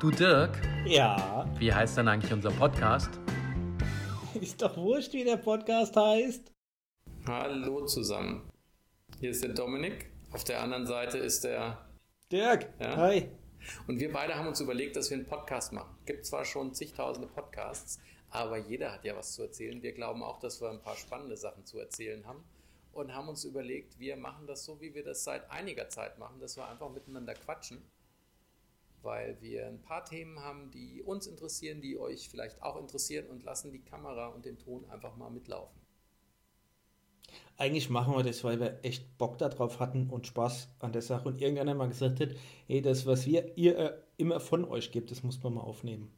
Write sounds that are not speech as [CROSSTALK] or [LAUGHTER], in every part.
Du Dirk, Ja, wie heißt denn eigentlich unser Podcast? [LAUGHS] ist doch wurscht, wie der Podcast heißt. Hallo zusammen. Hier ist der Dominik. Auf der anderen Seite ist der. Dirk, Ja? hi. Und wir beide haben uns überlegt, dass wir einen Podcast machen. Gibt zwar schon zigtausende Podcasts, aber jeder hat ja was zu erzählen. Wir glauben auch, dass wir ein paar spannende Sachen zu erzählen haben und haben uns überlegt, wir machen das so, wie wir das seit einiger Zeit machen, dass wir einfach miteinander quatschen, weil wir ein paar Themen haben, die uns interessieren, die euch vielleicht auch interessieren und lassen die Kamera und den Ton einfach mal mitlaufen. Eigentlich machen wir das, weil wir echt Bock darauf hatten und Spaß an der Sache und irgendeiner mal gesagt hat, hey, das, was wir ihr äh, immer von euch gibt, das muss man mal aufnehmen.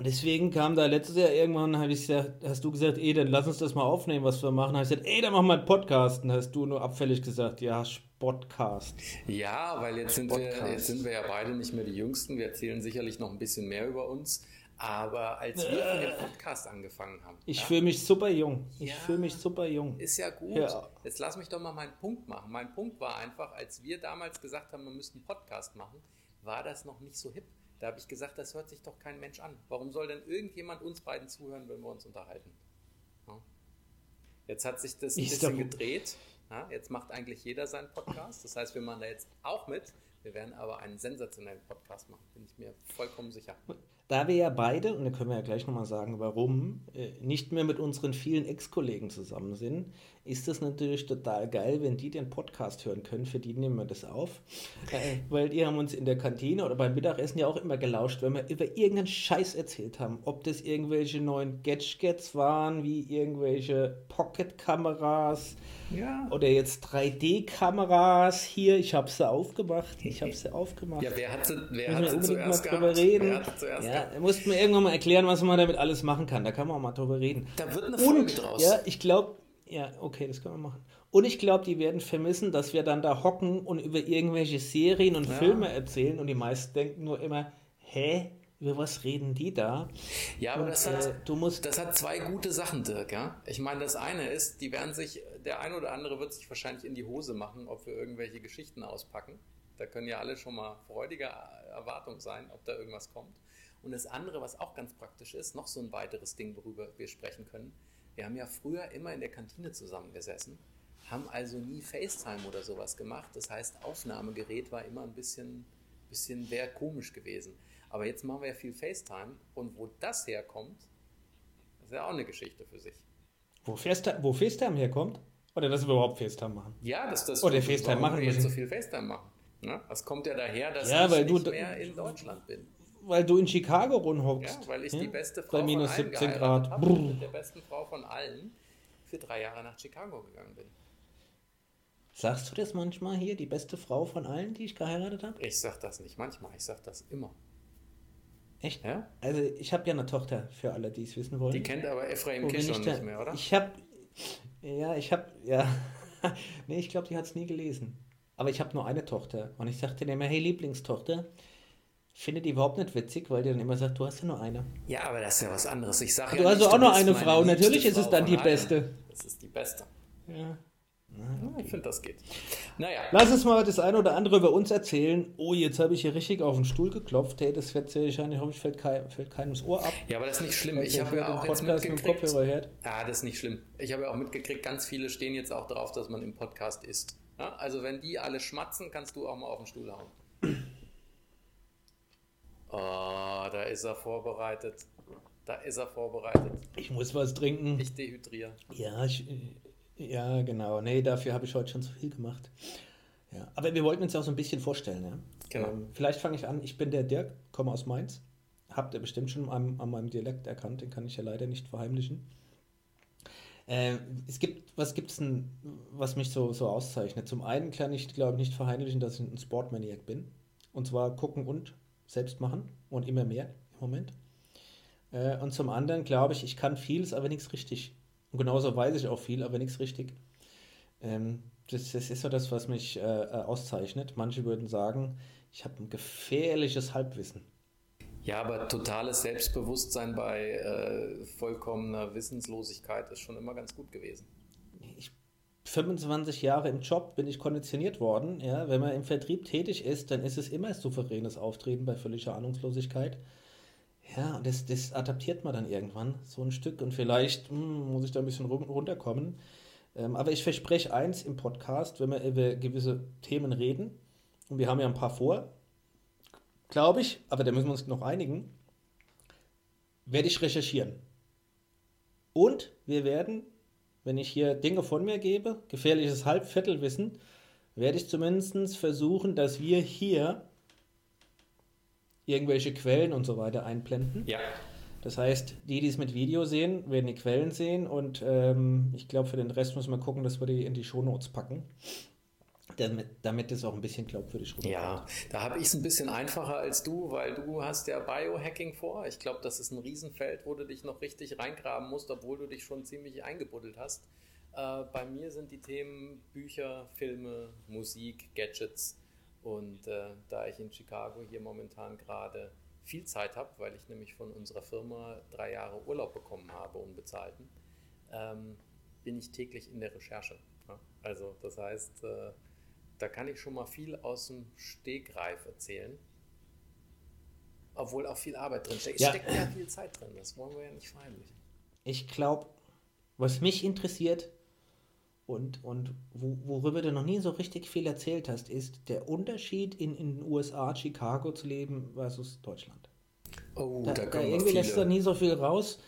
Und deswegen kam da letztes Jahr irgendwann, hab ich gesagt, hast du gesagt, ey, dann lass uns das mal aufnehmen, was wir machen. Habe ich gesagt, ey, dann machen wir einen Podcast. Und hast du nur abfällig gesagt, ja, Podcast. Ja, weil jetzt sind, wir, jetzt sind wir ja beide nicht mehr die Jüngsten. Wir erzählen sicherlich noch ein bisschen mehr über uns. Aber als wir von dem Podcast angefangen haben, Ich ja, fühle mich super jung. Ich Ja. fühle mich super jung. ist ja gut. Ja. Jetzt lass mich doch mal meinen Punkt machen. Mein Punkt war einfach, als wir damals gesagt haben, wir müssten einen Podcast machen, war das noch nicht so hip. Da habe ich gesagt, das hört sich doch kein Mensch an. Warum soll denn irgendjemand uns beiden zuhören, wenn wir uns unterhalten? Jetzt hat sich das ein Ist bisschen gedreht. Ja, jetzt macht eigentlich jeder seinen Podcast. Das heißt, wir machen da jetzt auch mit. Wir werden aber einen sensationellen Podcast machen, bin ich mir vollkommen sicher. Da wir ja beide, und da können wir ja gleich nochmal sagen, warum, äh, nicht mehr mit unseren vielen Ex-Kollegen zusammen sind, ist das natürlich total geil, wenn die den Podcast hören können. Für die nehmen wir das auf. Äh, weil die haben uns in der Kantine oder beim Mittagessen ja auch immer gelauscht, wenn wir über irgendeinen Scheiß erzählt haben. Ob das irgendwelche neuen Gadgets waren, wie irgendwelche Pocket-Kameras Ja. oder jetzt 3D-Kameras. Hier, ich habe sie aufgemacht. Ich habe sie aufgemacht. Ja, wer hat sie, wer hat wir sie zuerst gehabt? reden. Wer hat sie zuerst Ja, mussten wir irgendwann mal erklären, was man damit alles machen kann. Da kann man auch mal drüber reden. Da wird eine Folge Und, draus. ja, ich glaube, ja, okay, das können wir machen. Und ich glaube, die werden vermissen, dass wir dann da hocken und über irgendwelche Serien und Ja. Filme erzählen und die meisten denken nur immer, hä, über was reden die da? Ja, aber Und, das hat, äh, du musst- das hat zwei gute Sachen, Dirk. Ja? Ich meine, das eine ist, die werden sich, der eine oder andere wird sich wahrscheinlich in die Hose machen, ob wir irgendwelche Geschichten auspacken. Da können ja alle schon mal freudige Erwartung sein, ob da irgendwas kommt. Und das andere, was auch ganz praktisch ist, noch so ein weiteres Ding, worüber wir sprechen können. Wir haben ja früher immer in der Kantine zusammengesessen, haben also nie FaceTime oder sowas gemacht. Das heißt, Aufnahmegerät war immer ein bisschen, bisschen wäre komisch gewesen. Aber jetzt machen wir ja viel FaceTime und wo das herkommt, ist ja auch eine Geschichte für sich. Wo, FaceTime, wo FaceTime herkommt? Oder dass wir überhaupt FaceTime machen? Ja, dass das Oder FaceTime machen wir jetzt so viel FaceTime machen. Ne? Das kommt ja daher, dass Ja, ich du nicht da- mehr in Deutschland bin. Weil du in Chicago Ja, rumhockst. weil ich Ja? die beste Frau Bei minus von allen 17 geheiratet Grad. und mit der besten Frau von allen für drei Jahre nach Chicago gegangen bin. Sagst du das manchmal hier, die beste Frau von allen, die ich geheiratet habe? Ich sag das nicht manchmal, ich sag das immer. Echt? Ja? Also ich habe ja eine Tochter, für alle, die es wissen wollen. Die kennt aber Ephraim wenn Kishon nicht mehr, oder? Ich habe, ja, ich habe, ja, [LAUGHS] nee, ich glaube, die hat es nie gelesen. Aber ich habe nur eine Tochter und ich sagte dir immer, hey Lieblingstochter, finde die überhaupt nicht witzig, weil die dann immer sagt, du hast ja nur eine. Ja, aber das ist ja was anderes. Ich sag Du ja hast nicht, auch bist eine Frau. Natürlich ist es dann die beste. Das ist die beste. Ja. Ja, ich finde, das geht. Naja, Lass uns mal das eine oder andere über uns erzählen. Oh, jetzt habe ich hier richtig auf den Stuhl geklopft. Hey, das wird sehr wahrscheinlich, hoffe ich, fällt, kein, fällt keinem das Ohr ab. ja, aber das ist nicht schlimm. Ich der habe ja auch jetzt mit mitgekriegt. Hört. Ja, das ist nicht schlimm. Ich habe ja auch mitgekriegt, ganz viele stehen jetzt auch darauf, dass man im Podcast isst. Ja, also wenn die alle schmatzen, kannst du auch mal auf den Stuhl hauen. Oh, da ist er vorbereitet. Da ist er vorbereitet. Ich muss was trinken. Ich dehydriere. Ja, ich, ja, genau. Nee, dafür habe ich heute schon zu viel gemacht. Ja, aber wir wollten uns ja auch so ein bisschen vorstellen. Ja? Genau. Ähm, vielleicht fange ich an. Ich bin der Dirk, komme aus Mainz. Habt ihr bestimmt schon an, an meinem Dialekt erkannt, den kann ich ja leider nicht verheimlichen. Äh, es gibt, was gibt's denn, was mich so, so auszeichnet? Zum einen kann ich, glaube ich, nicht verheimlichen, dass ich ein Sportmaniac bin. Und zwar gucken und selbst machen und immer mehr im Moment. Äh, und zum anderen glaube ich, ich kann vieles, aber nichts richtig. Und genauso weiß ich auch viel, aber nichts richtig. Ähm, das, das ist so das, was mich äh, äh, auszeichnet. Manche würden sagen, ich habe ein gefährliches Halbwissen. Ja, aber totales Selbstbewusstsein bei äh, vollkommener Wissenslosigkeit ist schon immer ganz gut gewesen. Ich 25 Jahre im Job bin ich konditioniert worden. Ja, wenn man im Vertrieb tätig ist, dann ist es immer souveränes Auftreten bei völliger Ahnungslosigkeit. Ja, und das, das adaptiert man dann irgendwann so ein Stück und vielleicht hm, muss ich da ein bisschen runterkommen. Ähm, aber ich verspreche eins im Podcast, wenn wir über gewisse Themen reden, und wir haben ja ein paar vor, glaube ich, aber da müssen wir uns noch einigen, werde ich recherchieren. Und wir werden, wenn ich hier Dinge von mir gebe, gefährliches Halbviertelwissen, werde ich zumindest versuchen, dass wir hier irgendwelche Quellen und so weiter einblenden. Ja. Das heißt, die, die es mit Video sehen, werden die Quellen sehen und ähm, ich glaube, für den Rest müssen wir gucken, dass wir die in die Shownotes packen. Damit, damit es auch ein bisschen glaubwürdig rüberkommt. Ja, da habe ich es ein bisschen einfacher als du, weil du hast ja Biohacking vor. Ich glaube, das ist ein Riesenfeld, wo du dich noch richtig reingraben musst, obwohl du dich schon ziemlich eingebuddelt hast. Äh, bei mir sind die Themen Bücher, Filme, Musik, Gadgets. Und äh, da ich in Chicago hier momentan gerade viel Zeit habe, weil ich nämlich von unserer Firma drei Jahre Urlaub bekommen habe, unbezahlten, ähm, bin ich täglich in der Recherche. Also das heißt, äh, da kann ich schon mal viel aus dem Stegreif erzählen. Obwohl auch viel Arbeit drin steckt. Es ja. steckt ja viel Zeit drin, das wollen wir ja nicht verheimlichen. Ich glaube, was mich interessiert, und, und wo, worüber du noch nie so richtig viel erzählt hast, ist der Unterschied in, in den USA, Chicago zu leben versus Deutschland. Oh, da, da, da irgendwie lässt du nie so viel raus.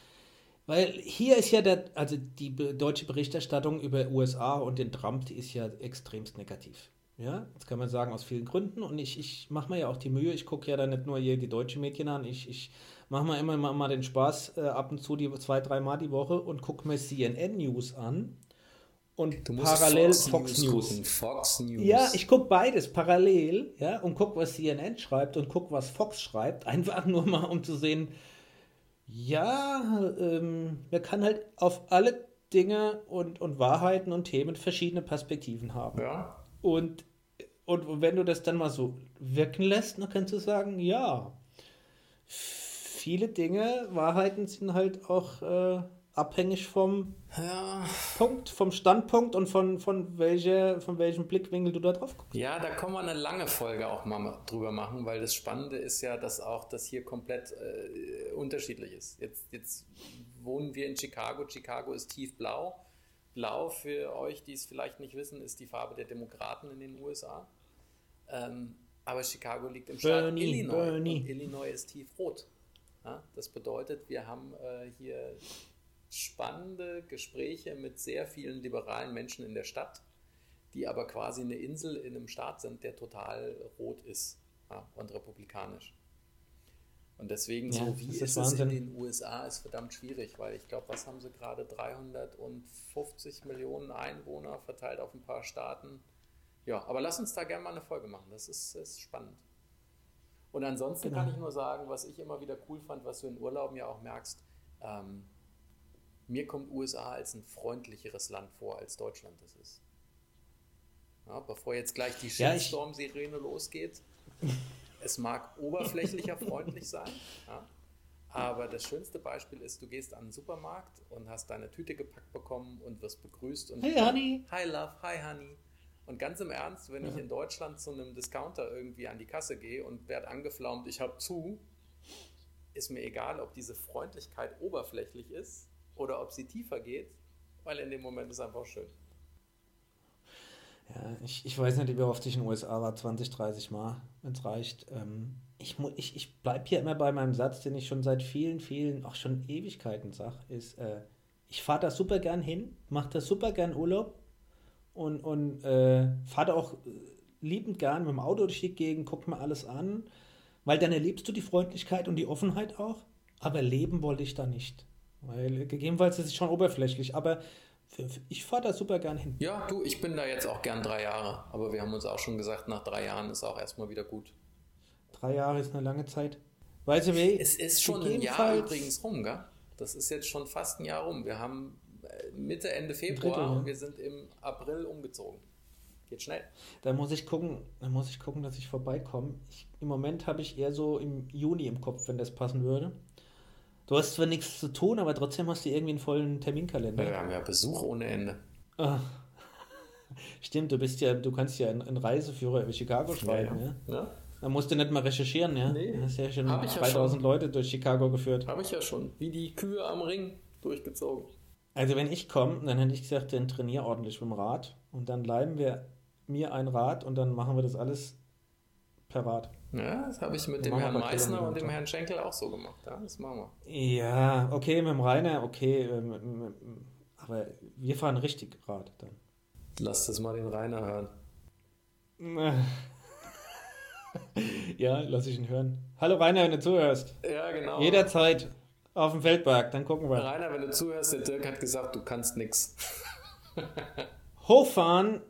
Weil hier ist ja der, also die deutsche Berichterstattung über USA und den Trump, die ist ja extremst negativ. Ja, das kann man sagen aus vielen Gründen. Und ich, ich mache mir ja auch die Mühe, ich gucke ja dann nicht nur hier die deutschen Medien an, ich, ich mache mir immer mal, mal den Spaß äh, ab und zu die zwei, dreimal die Woche und gucke mir CNN News an und parallel Fox, Fox News. News. Fox News. Ja, ich gucke beides parallel, ja, und gucke, was CNN schreibt und gucke, was Fox schreibt, [LAUGHS] einfach nur mal, um zu sehen, ja, ähm, man kann halt auf alle Dinge und, und Wahrheiten und Themen verschiedene Perspektiven haben. Ja. Und, und wenn du das dann mal so wirken lässt, dann kannst du sagen, ja, viele Dinge, Wahrheiten sind halt auch äh, abhängig vom ja. Punkt, vom Standpunkt und von, von, welche, von welchem Blickwinkel du da drauf guckst. Ja, da kann man eine lange Folge auch mal drüber machen, weil das Spannende ist ja, dass auch das hier komplett äh, unterschiedlich ist. Jetzt, jetzt wohnen wir in Chicago. Chicago ist tiefblau. Blau für euch, die es vielleicht nicht wissen, ist die Farbe der Demokraten in den USA. Ähm, aber Chicago liegt im Staat Bernie, Illinois. Bernie. Und Illinois ist tiefrot. Ja, das bedeutet, wir haben äh, hier spannende Gespräche mit sehr vielen liberalen Menschen in der Stadt, die aber quasi eine Insel in einem Staat sind, der total rot ist ja, und republikanisch. Und deswegen, ja, so wie ist, ist es in den USA, ist verdammt schwierig, weil ich glaube, was haben sie gerade? 350 Millionen Einwohner verteilt auf ein paar Staaten. Ja, aber lass uns da gerne mal eine Folge machen. Das ist, ist spannend. Und ansonsten genau. kann ich nur sagen, was ich immer wieder cool fand, was du in Urlauben ja auch merkst, ähm, mir kommt USA als ein freundlicheres Land vor, als Deutschland das ist. Ja, bevor jetzt gleich die Shitstorm-Sirene losgeht, [LAUGHS] es mag oberflächlicher freundlich sein, ja, aber das schönste Beispiel ist, du gehst an den Supermarkt und hast deine Tüte gepackt bekommen und wirst begrüßt und Hey Honey! Hi Love, hi Honey. Und ganz im Ernst, wenn ja. ich in Deutschland zu einem Discounter irgendwie an die Kasse gehe und werde angeflaumt, ich habe zu, ist mir egal, ob diese Freundlichkeit oberflächlich ist oder ob sie tiefer geht, weil in dem Moment ist einfach schön. Ja, ich, ich weiß nicht, wie oft ich in den USA war, 20, 30 Mal, wenn es reicht. Ähm, ich ich, ich bleibe hier immer bei meinem Satz, den ich schon seit vielen, vielen, auch schon Ewigkeiten sage, ist, äh, ich fahre da super gern hin, mache da super gern Urlaub und, und äh, fahre da auch liebend gern mit dem Auto durch die Gegend, guck mir alles an, weil dann erlebst du die Freundlichkeit und die Offenheit auch, aber leben wollte ich da nicht. Weil gegebenenfalls ist es schon oberflächlich, aber ich fahre da super gern hin. Ja, du, ich bin da jetzt auch gern drei Jahre, aber wir haben uns auch schon gesagt, nach drei Jahren ist auch erstmal wieder gut. Drei Jahre ist eine lange Zeit. Weißt du, wie? Es ist schon ein Jahr übrigens rum, gell? Das ist jetzt schon fast ein Jahr rum. Wir haben äh, Mitte, Ende Februar Drittel, ja. und wir sind im April umgezogen. Geht schnell. Da muss ich gucken, da muss ich gucken, dass ich vorbeikomme. Ich, Im Moment habe ich eher so im Juni im Kopf, wenn das passen würde. Du hast zwar nichts zu tun, aber trotzdem hast du irgendwie einen vollen Terminkalender. Wir haben ja Besuch ohne Ende. Ah. [LAUGHS] Stimmt, du bist ja, du kannst ja einen, Reiseführer über Chicago schreiben, ja. ja. ja. Da musst du nicht mal recherchieren, ja. Nee. Du hast ja schon Hab ich ja 2000 Leute durch Chicago geführt. Habe ich ja schon. Wie die Kühe am Ring durchgezogen. Also wenn ich komme, dann hätte ich gesagt, dann trainier ordentlich mit dem Rad und dann leihen wir mir ein Rad und dann machen wir das alles per. Ja, das habe ich mit dem Herrn Meissner und dem. Herrn Schenkel auch so gemacht. Ja, das machen wir. Ja, okay, mit dem Rainer, okay, ähm, aber wir fahren richtig Rad dann. Lass das mal den Rainer hören. [LAUGHS] Ja, lass ich ihn hören. Hallo Rainer, wenn du zuhörst. Ja, genau. Jederzeit auf dem Feldberg, dann gucken wir. Rainer, wenn du zuhörst, der Dirk hat gesagt, du kannst nix. [LAUGHS] Hochfahren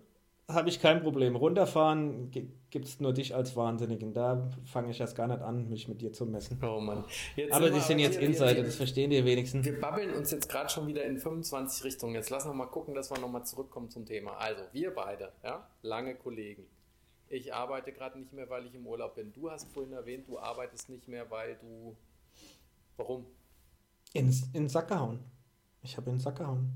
habe ich kein Problem. Runterfahren gibt es nur dich als Wahnsinnigen. Da fange ich erst gar nicht an, mich mit dir zu messen. Oh Mann. Jetzt Aber die sind jetzt wir- Insider, wir- das verstehen die wenigsten. Wir babbeln uns jetzt gerade schon wieder in 25 Richtungen. Jetzt lass noch mal gucken, dass wir noch mal zurückkommen zum Thema. Also, wir beide, ja, lange Kollegen. Ich arbeite gerade nicht mehr, weil ich im Urlaub bin. Du hast vorhin erwähnt, du arbeitest nicht mehr, weil du. Warum? In, in den Sack gehauen. Ich habe in den Sack gehauen.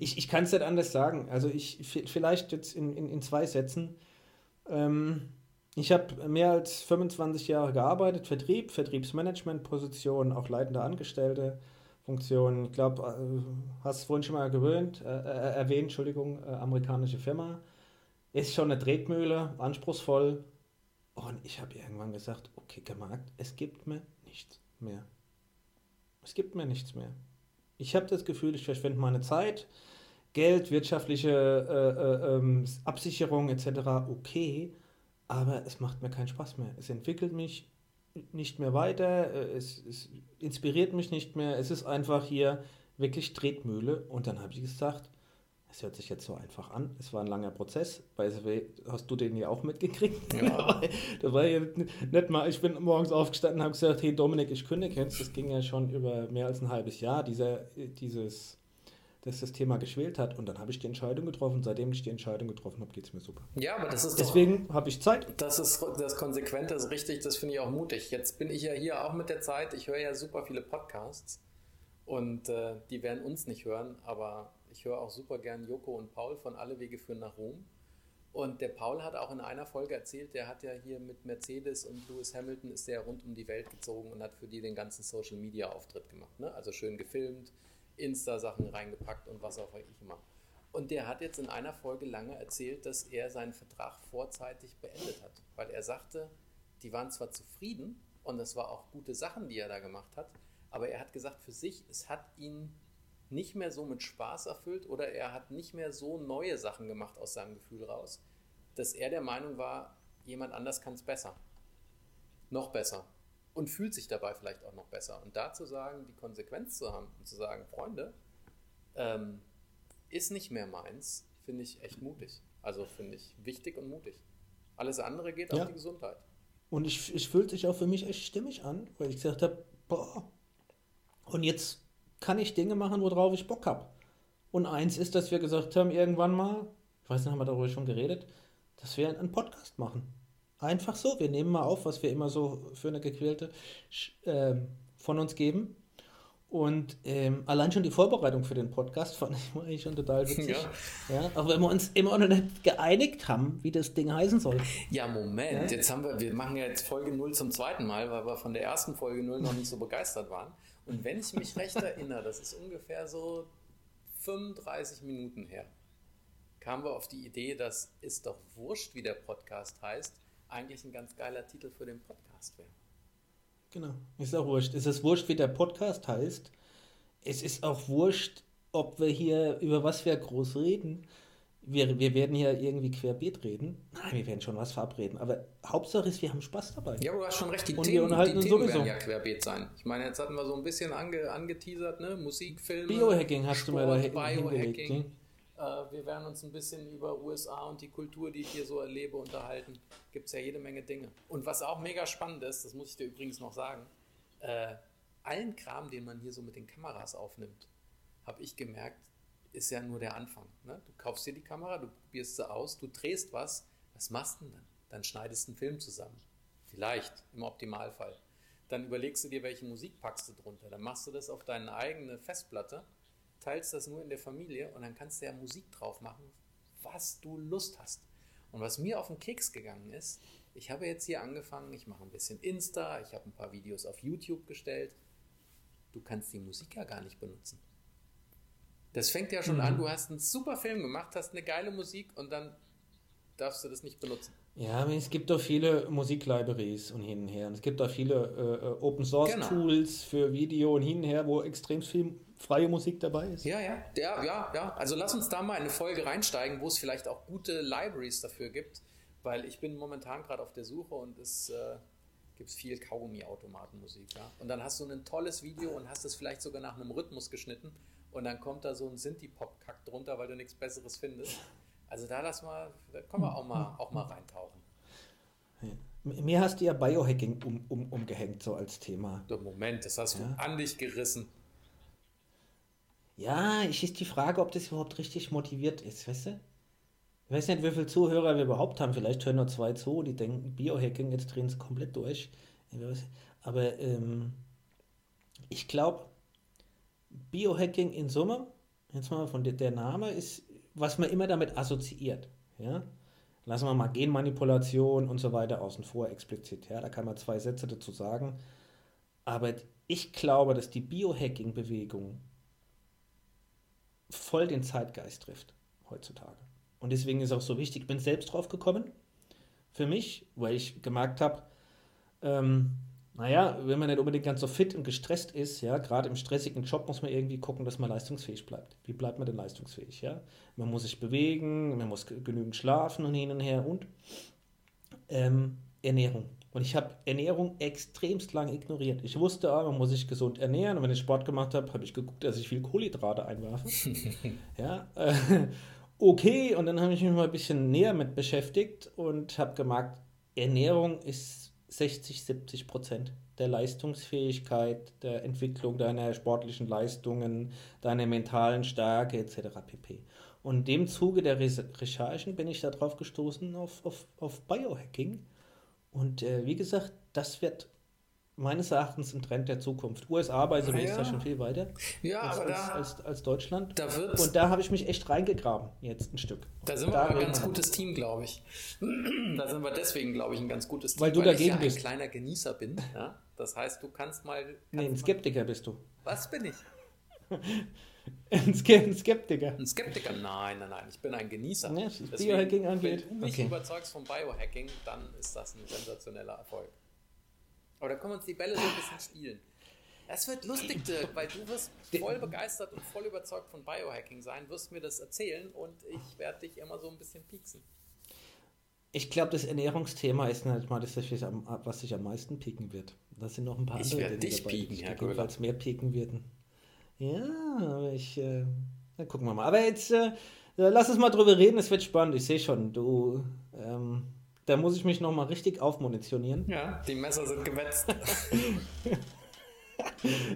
Ich, ich kann es nicht anders sagen. Also ich vielleicht jetzt in, in, in zwei Sätzen. Ähm, ich habe mehr als 25 Jahre gearbeitet, Vertrieb, Vertriebsmanagement-Position, auch leitende Angestellte. Funktion, ich glaube, äh, hast es vorhin schon mal gewöhnt, äh, äh, erwähnt, Entschuldigung, äh, amerikanische Firma. Ist schon eine Tretmühle, anspruchsvoll. Und ich habe irgendwann gesagt, okay, gemerkt, es gibt mir nichts mehr. Es gibt mir nichts mehr. Ich habe das Gefühl, ich verschwende meine Zeit, Geld, wirtschaftliche äh, äh, ähm, Absicherung etc. Okay, aber es macht mir keinen Spaß mehr. Es entwickelt mich nicht mehr weiter, äh, es, es inspiriert mich nicht mehr. Es ist einfach hier wirklich Tretmühle. Und dann habe ich gesagt, es hört sich jetzt so einfach an. Es war ein langer Prozess. The way, hast du den ja auch mitgekriegt? Ja. [LAUGHS] das war ja nicht mal, ich bin morgens aufgestanden und habe gesagt, hey Dominik, ich kündige jetzt. Das ging ja schon über mehr als ein halbes Jahr, dieser, dieses, dass das Thema geschwält hat. Und dann habe ich die Entscheidung getroffen. Seitdem ich die Entscheidung getroffen habe, geht es mir super. Ja, aber das ist. Deswegen habe ich Zeit. Das ist das Konsequente, das ist richtig, das finde ich auch mutig. Jetzt bin ich ja hier auch mit der Zeit, ich höre ja super viele Podcasts und äh, die werden uns nicht hören, aber ich höre auch super gern Joko und Paul von Alle Wege führen nach Rom. Und der Paul hat auch in einer Folge erzählt, der hat ja hier mit Mercedes und Lewis Hamilton ist der rund um die Welt gezogen und hat für die den ganzen Social Media Auftritt gemacht. Ne? Also schön gefilmt, Insta-Sachen reingepackt und was auch immer. Und der hat jetzt in einer Folge lange erzählt, dass er seinen Vertrag vorzeitig beendet hat, weil er sagte, die waren zwar zufrieden und es war auch gute Sachen, die er da gemacht hat, aber er hat gesagt, für sich, es hat ihn nicht mehr so mit Spaß erfüllt oder er hat nicht mehr so neue Sachen gemacht aus seinem Gefühl raus, dass er der Meinung war, jemand anders kann es besser. Noch besser. Und fühlt sich dabei vielleicht auch noch besser. Und da zu sagen, die Konsequenz zu haben und zu sagen, Freunde, ähm, ist nicht mehr meins, finde ich echt mutig. Also finde ich wichtig und mutig. Alles andere geht Ja. auf die Gesundheit. Und ich, ich fühlt sich auch für mich echt stimmig an, weil ich gesagt habe, boah, und jetzt kann ich Dinge machen, worauf ich Bock habe. Und eins ist, dass wir gesagt haben, irgendwann mal, ich weiß nicht, haben wir darüber schon geredet, dass wir einen Podcast machen. Einfach so, wir nehmen mal auf, was wir immer so für eine gequälte ähm, von uns geben. Und ähm, allein schon die Vorbereitung für den Podcast fand ich [LAUGHS] eigentlich schon total witzig. Ja. Ja. auch wenn wir uns immer noch nicht geeinigt haben, wie das Ding heißen soll. Ja, Moment, Ja? jetzt haben wir, wir machen ja jetzt Folge 0 zum zweiten Mal, weil wir von der ersten Folge 0 noch nicht so begeistert waren. Und wenn ich mich recht erinnere, das ist ungefähr so 35 Minuten her, kamen wir auf die Idee, dass ist doch wurscht, wie der Podcast heißt, eigentlich ein ganz geiler Titel für den Podcast wäre. Genau. Ist auch wurscht. Es ist wurscht, wie der Podcast heißt. Es ist auch wurscht, ob wir hier über was wir groß reden. Wir, wir werden hier irgendwie querbeet reden. Nein, wir werden schon was verabreden. Aber Hauptsache ist, wir haben Spaß dabei. Ja, aber du hast schon recht, die Und Themen, die Themen sowieso. werden ja querbeet sein. Ich meine, jetzt hatten wir so ein bisschen ange, angeteasert, ne? Musik, Filme, Biohacking hast du mir da Sport, hin- hingelegt. Biohacking. ne? Äh, wir werden uns ein bisschen über USA und die Kultur, die ich hier so erlebe, unterhalten. Gibt es ja jede Menge Dinge. Und was auch mega spannend ist, das muss ich dir übrigens noch sagen, äh, allen Kram, den man hier so mit den Kameras aufnimmt, habe ich gemerkt, ist ja nur der Anfang. Ne? Du kaufst dir die Kamera, du probierst sie aus, du drehst was, was machst du denn dann? Dann schneidest du einen Film zusammen. Vielleicht, im Optimalfall. Dann überlegst du dir, welche Musik packst du drunter. Dann machst du das auf deine eigene Festplatte teilst das nur in der Familie und dann kannst du ja Musik drauf machen, was du Lust hast. Und was mir auf den Keks gegangen ist, ich habe jetzt hier angefangen, ich mache ein bisschen Insta, ich habe ein paar Videos auf YouTube gestellt. Du kannst die Musik ja gar nicht benutzen. Das fängt ja schon mhm. an, du hast einen super Film gemacht, hast eine geile Musik und dann darfst du das nicht benutzen. Ja, es gibt doch viele Musiklibraries und hin und her. Und es gibt auch viele äh, äh Open Source genau. Tools für Video und hin und her, wo extrem viel freie Musik dabei ist. Ja, ja, ja, ja, ja. Also lass uns da mal in eine Folge reinsteigen, wo es vielleicht auch gute Libraries dafür gibt, weil ich bin momentan gerade auf der Suche und es äh, gibt viel Kaugummi-Automatenmusik. Ja? Und dann hast du ein tolles Video und hast es vielleicht sogar nach einem Rhythmus geschnitten und dann kommt da so ein Sinti-Pop-Kack drunter, weil du nichts Besseres findest. Also da lass mal, da können wir auch mal, auch mal reintauchen. Ja. Mir hast du ja Biohacking um, um, umgehängt, so als Thema. Moment, das hast du ja. an dich gerissen. Ja, ich ist die Frage, ob das überhaupt richtig motiviert ist, weißt du? Ich weiß nicht, wie viele Zuhörer wir überhaupt haben. Vielleicht hören nur zwei zu, die denken, Biohacking, jetzt drehen sie komplett durch. Aber ähm, ich glaube, Biohacking in Summe, jetzt mal von der, der Name ist was man immer damit assoziiert. Ja? Lassen wir mal Genmanipulation und so weiter außen vor explizit. Ja? Da kann man zwei Sätze dazu sagen. Aber ich glaube, dass die Biohacking-Bewegung voll den Zeitgeist trifft heutzutage. Und deswegen ist auch so wichtig, ich bin selbst drauf gekommen, für mich, weil ich gemerkt habe, ähm, naja, wenn man nicht unbedingt ganz so fit und gestresst ist, ja, gerade im stressigen Job muss man irgendwie gucken, dass man leistungsfähig bleibt. Wie bleibt man denn leistungsfähig, ja? Man muss sich bewegen, man muss genügend schlafen und hin und her und ähm, Ernährung. Und ich habe Ernährung extremst lang ignoriert. Ich wusste, ah, man muss sich gesund ernähren. Und wenn ich Sport gemacht habe, habe ich geguckt, dass ich viel Kohlenhydrate einwerfe. [LAUGHS] ja, äh, [LAUGHS] okay. Und dann habe ich mich mal ein bisschen näher mit beschäftigt und habe gemerkt, Ernährung ist 60, 70 Prozent der Leistungsfähigkeit, der Entwicklung deiner sportlichen Leistungen, deiner mentalen Stärke etc. pp. Und in dem Zuge der Recherchen bin ich darauf gestoßen auf, auf, auf Biohacking. Und äh, wie gesagt, das wird meines Erachtens ein Trend der Zukunft. USA bei so ist da schon viel weiter ja, als, aber da, als, als, Deutschland. Da und da habe ich mich echt reingegraben, jetzt ein Stück. Da sind wir ein ganz gutes Team, glaube ich. da sind wir deswegen, glaube ich, ein ganz gutes Team. Weil du weil dagegen ich ja ein kleiner Genießer bin. Ja? Das heißt, du kannst mal. Kannst nee, ein Skeptiker bist du. Was bin ich? [LAUGHS] ein, Skeptiker. Ein Skeptiker? Nein, nein, nein. Ich bin ein Genießer. Ja, Biohacking angeht. Wenn du mich okay. überzeugst vom Biohacking, dann ist das ein sensationeller Erfolg. Aber da können wir uns die Bälle so ein bisschen spielen. Das wird lustig, Dirk, weil du wirst voll begeistert und voll überzeugt von Biohacking sein, wirst mir das erzählen und ich werde dich immer so ein bisschen pieksen. Ich glaube, das Ernährungsthema ist halt mal das, was sich am meisten pieken wird. Da sind noch ein paar ich andere Dinge dich dabei, pieken, die jedenfalls mehr pieken werden. Ja, aber ich, äh, dann gucken wir mal. Aber jetzt, äh, lass uns mal drüber reden, es wird spannend. Ich sehe schon, du, ähm, da muss ich mich nochmal richtig aufmunitionieren. Ja, die Messer sind gewetzt. [LAUGHS]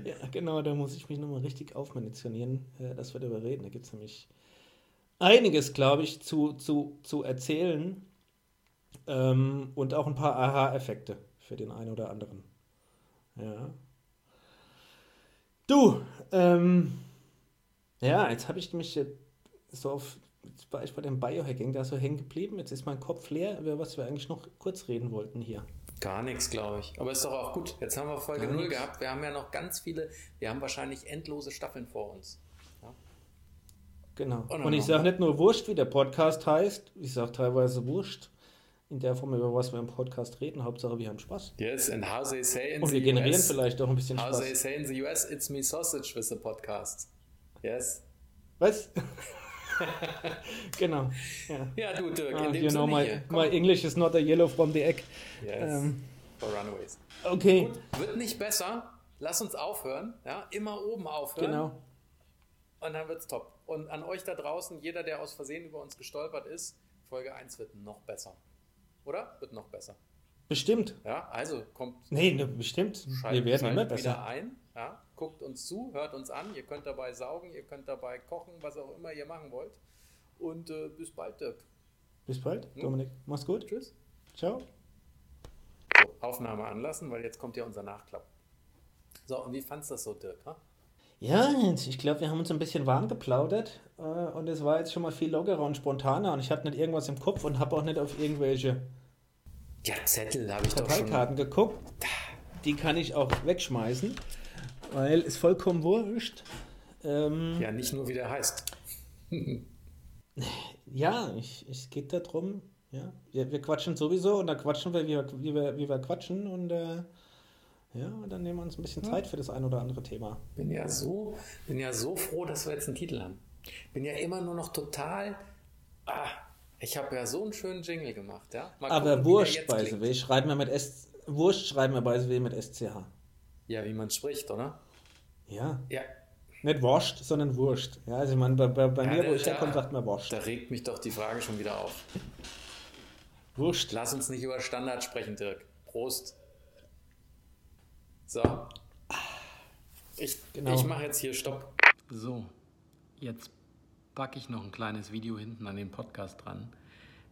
ja, genau, da muss ich mich nochmal richtig aufmunitionieren, äh, dass wir darüber reden. Da gibt es nämlich einiges, glaube ich, zu, zu, zu erzählen ähm, und auch ein paar Aha-Effekte für den einen oder anderen. Ja. Du, ähm, ja, jetzt habe ich mich so auf Jetzt war ich bei dem Biohacking da so hängen geblieben. Jetzt ist mein Kopf leer, über was wir eigentlich noch kurz reden wollten hier. Gar nichts, glaube ich. Aber ist doch auch gut. Jetzt haben wir Folge Gar 0 nix. gehabt. Wir haben ja noch ganz viele, wir haben wahrscheinlich endlose Staffeln vor uns. Ja? Genau. Und, Und ich sage nicht nur Wurscht, wie der Podcast heißt. Ich sage teilweise Wurscht. In der Form, über was wir im Podcast reden. Hauptsache, wir haben Spaß. Yes, and how they say in Und wir generieren US, vielleicht auch ein bisschen how Spaß. How they say in the US, it's me sausage with the podcast. Yes. Was? [LAUGHS] genau. Ja. ja, du, Dirk, ah, in dem you know, my, my English is not a yellow from the egg. Yes, ähm, for runaways. Okay. Gut, wird nicht besser. Lass uns aufhören. Ja, immer oben aufhören. Genau. Und dann wird's top. Und an euch da draußen, jeder, der aus Versehen über uns gestolpert ist, Folge 1 wird noch besser. Oder? Wird noch besser. Bestimmt. Ja, also kommt. Nee, ne, bestimmt. Wir werden immer besser. wieder ein. Ja, guckt uns zu, hört uns an. Ihr könnt dabei saugen, ihr könnt dabei kochen, was auch immer ihr machen wollt. Und äh, bis bald, Dirk. Bis bald, hm? Dominik. Mach's gut. Tschüss. Ciao. So, Aufnahme anlassen, weil jetzt kommt ja unser Nachklapp. So, und wie fandst du das so, Dirk? Ha? Ja, ich glaube, wir haben uns ein bisschen warm geplaudert äh, und es war jetzt schon mal viel lockerer und spontaner und ich hatte nicht irgendwas im Kopf und habe auch nicht auf irgendwelche Ja, Zettel habe ich doch schon. Geguckt. Die kann ich auch wegschmeißen, weil es vollkommen wurscht. Ähm, Ja, nicht nur wie der heißt. Ja, ich, es geht darum, ja, wir, wir quatschen sowieso und dann quatschen wir, wie wir, wie wir, wie wir quatschen und äh, ja, und dann nehmen wir uns ein bisschen Zeit für das ein oder andere Thema. Bin ja so, bin ja so froh, dass wir jetzt einen Titel haben. Bin ja immer nur noch total. Ah, ich habe ja so einen schönen Jingle gemacht, ja. Mal Aber gucken, the klingt. way, schreiben wir mit S, Wurscht schreiben wir the way mit SCH. Ja, wie man spricht, oder? Ja, Ja, nicht Wurscht, sondern Wurscht. Ja, also ich meine, bei, bei, bei Ja, mir, wo ich herkomme, da- sagt man Wurscht. da regt mich doch die Frage schon wieder auf. Wurscht. Lass uns nicht über Standard sprechen, Dirk. Prost. So. Ich, Genau. ich mache jetzt hier Stopp. So, jetzt packe ich noch ein kleines Video hinten an den Podcast dran.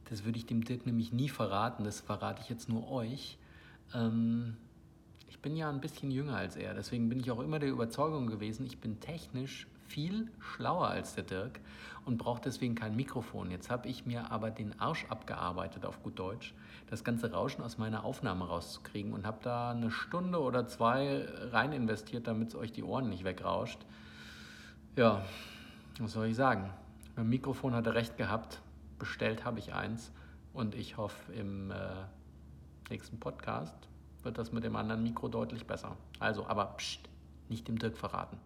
Das würde ich dem Dirk nämlich nie verraten, das verrate ich jetzt nur euch. Ähm, ich bin ja ein bisschen jünger als er, deswegen bin ich auch immer der Überzeugung gewesen, ich bin technisch viel schlauer als der Dirk und brauche deswegen kein Mikrofon. Jetzt habe ich mir aber den Arsch abgearbeitet, auf gut Deutsch, das ganze Rauschen aus meiner Aufnahme rauszukriegen und habe da eine Stunde oder zwei rein investiert, damit es euch die Ohren nicht wegrauscht. Ja, was soll ich sagen? Beim Mikrofon hat er recht gehabt. Bestellt habe ich eins. Und ich hoffe, im äh, nächsten Podcast wird das mit dem anderen Mikro deutlich besser. Also, aber pst, nicht dem Dirk verraten.